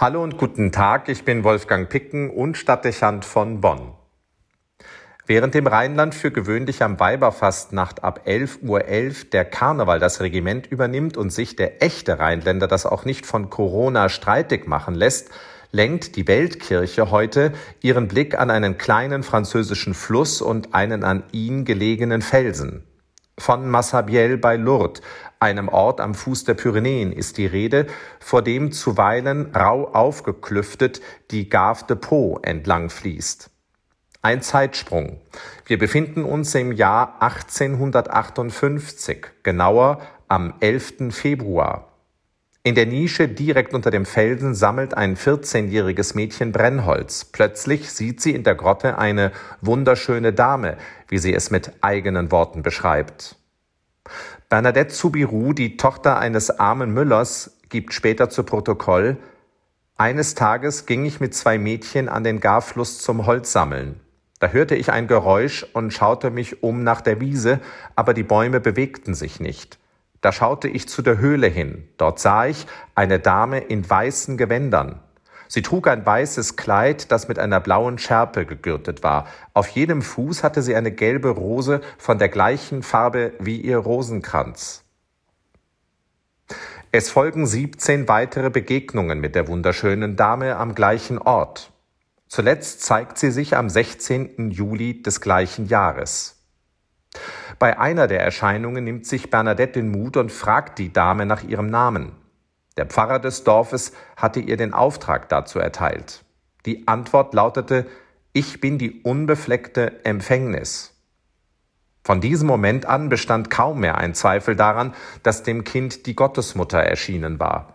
Hallo und guten Tag, ich bin Wolfgang Picken und Stadtdechant von Bonn. Während dem Rheinland für gewöhnlich am Weiberfastnacht ab 11.11 Uhr .11 der Karneval das Regiment übernimmt und sich der echte Rheinländer das auch nicht von Corona streitig machen lässt, lenkt die Weltkirche heute ihren Blick an einen kleinen französischen Fluss und einen an ihn gelegenen Felsen. Von Massabielle bei Lourdes, einem Ort am Fuß der Pyrenäen, ist die Rede, vor dem zuweilen rau aufgeklüftet die Gave de Pau entlang fließt. Ein Zeitsprung. Wir befinden uns im Jahr 1858, genauer am 11. Februar. In der Nische direkt unter dem Felsen sammelt ein 14-jähriges Mädchen Brennholz. Plötzlich sieht sie in der Grotte eine wunderschöne Dame, wie sie es mit eigenen Worten beschreibt. Bernadette Zubiru, die Tochter eines armen Müllers, gibt später zu Protokoll, eines Tages ging ich mit zwei Mädchen an den Garfluss zum Holzsammeln. Da hörte ich ein Geräusch und schaute mich um nach der Wiese, aber die Bäume bewegten sich nicht. Da schaute ich zu der Höhle hin. Dort sah ich eine Dame in weißen Gewändern. Sie trug ein weißes Kleid, das mit einer blauen Schärpe gegürtet war. Auf jedem Fuß hatte sie eine gelbe Rose von der gleichen Farbe wie ihr Rosenkranz. Es folgen 17 weitere Begegnungen mit der wunderschönen Dame am gleichen Ort. Zuletzt zeigt sie sich am 16. Juli des gleichen Jahres. Bei einer der Erscheinungen nimmt sich Bernadette den Mut und fragt die Dame nach ihrem Namen. Der Pfarrer des Dorfes hatte ihr den Auftrag dazu erteilt. Die Antwort lautete Ich bin die unbefleckte Empfängnis. Von diesem Moment an bestand kaum mehr ein Zweifel daran, dass dem Kind die Gottesmutter erschienen war.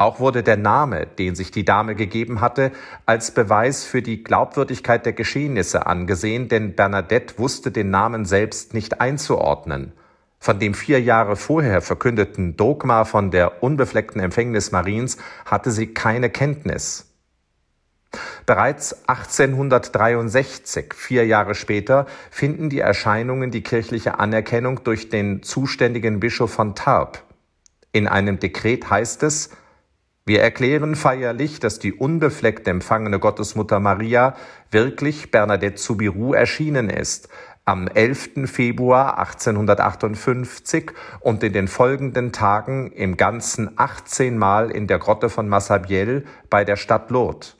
Auch wurde der Name, den sich die Dame gegeben hatte, als Beweis für die Glaubwürdigkeit der Geschehnisse angesehen, denn Bernadette wusste den Namen selbst nicht einzuordnen. Von dem vier Jahre vorher verkündeten Dogma von der unbefleckten Empfängnis Mariens hatte sie keine Kenntnis. Bereits 1863, vier Jahre später, finden die Erscheinungen die kirchliche Anerkennung durch den zuständigen Bischof von Tarp. In einem Dekret heißt es, wir erklären feierlich, dass die unbefleckt empfangene Gottesmutter Maria wirklich Bernadette Soubirous erschienen ist, am 11. Februar 1858 und in den folgenden Tagen im Ganzen 18 Mal in der Grotte von Massabielle bei der Stadt Lourdes.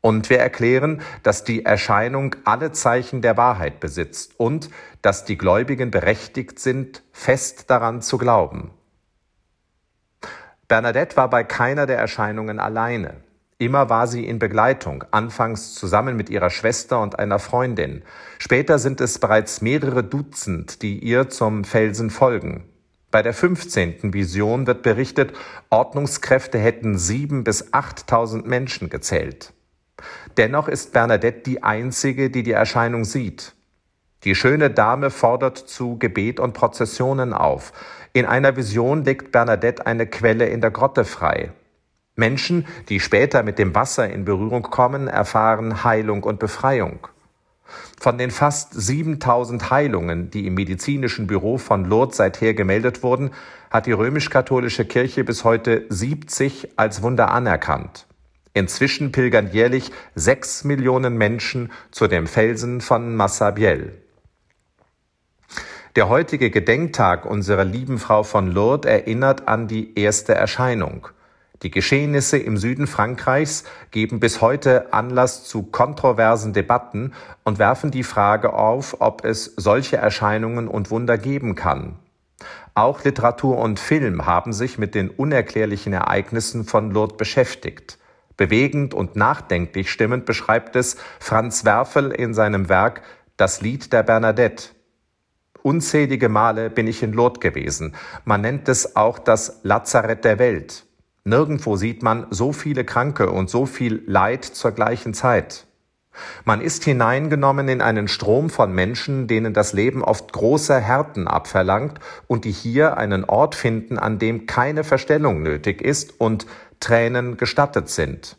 Und wir erklären, dass die Erscheinung alle Zeichen der Wahrheit besitzt und dass die Gläubigen berechtigt sind, fest daran zu glauben. Bernadette war bei keiner der Erscheinungen alleine. Immer war sie in Begleitung, anfangs zusammen mit ihrer Schwester und einer Freundin. Später sind es bereits mehrere Dutzend, die ihr zum Felsen folgen. Bei der 15. Vision wird berichtet, Ordnungskräfte hätten sieben bis achttausend Menschen gezählt. Dennoch ist Bernadette die einzige, die die Erscheinung sieht. Die schöne Dame fordert zu Gebet und Prozessionen auf. In einer Vision legt Bernadette eine Quelle in der Grotte frei. Menschen, die später mit dem Wasser in Berührung kommen, erfahren Heilung und Befreiung. Von den fast 7000 Heilungen, die im medizinischen Büro von Lourdes seither gemeldet wurden, hat die römisch-katholische Kirche bis heute 70 als Wunder anerkannt. Inzwischen pilgern jährlich sechs Millionen Menschen zu dem Felsen von Massabielle. Der heutige Gedenktag unserer lieben Frau von Lourdes erinnert an die erste Erscheinung. Die Geschehnisse im Süden Frankreichs geben bis heute Anlass zu kontroversen Debatten und werfen die Frage auf, ob es solche Erscheinungen und Wunder geben kann. Auch Literatur und Film haben sich mit den unerklärlichen Ereignissen von Lourdes beschäftigt. Bewegend und nachdenklich stimmend beschreibt es Franz Werfel in seinem Werk Das Lied der Bernadette. Unzählige Male bin ich in Lourdes gewesen. Man nennt es auch das Lazarett der Welt. Nirgendwo sieht man so viele Kranke und so viel Leid zur gleichen Zeit. Man ist hineingenommen in einen Strom von Menschen, denen das Leben oft große Härten abverlangt und die hier einen Ort finden, an dem keine Verstellung nötig ist und Tränen gestattet sind.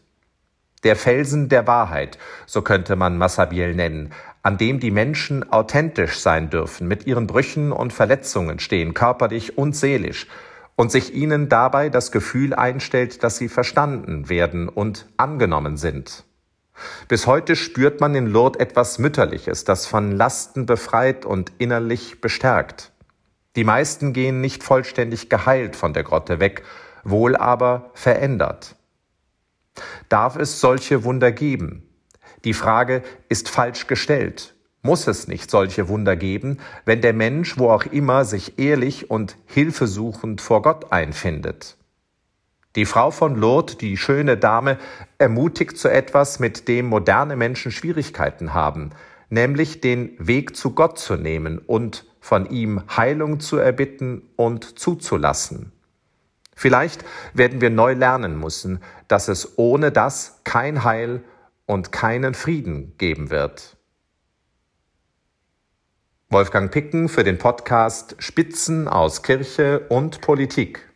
Der Felsen der Wahrheit, so könnte man Massabiel nennen, an dem die Menschen authentisch sein dürfen, mit ihren Brüchen und Verletzungen stehen, körperlich und seelisch, und sich ihnen dabei das Gefühl einstellt, dass sie verstanden werden und angenommen sind. Bis heute spürt man in Lourdes etwas Mütterliches, das von Lasten befreit und innerlich bestärkt. Die meisten gehen nicht vollständig geheilt von der Grotte weg, wohl aber verändert. Darf es solche Wunder geben? Die Frage ist falsch gestellt muss es nicht solche Wunder geben, wenn der Mensch, wo auch immer, sich ehrlich und hilfesuchend vor Gott einfindet. Die Frau von Lourdes, die schöne Dame, ermutigt zu etwas, mit dem moderne Menschen Schwierigkeiten haben, nämlich den Weg zu Gott zu nehmen und von ihm Heilung zu erbitten und zuzulassen. Vielleicht werden wir neu lernen müssen, dass es ohne das kein Heil und keinen Frieden geben wird. Wolfgang Picken für den Podcast Spitzen aus Kirche und Politik.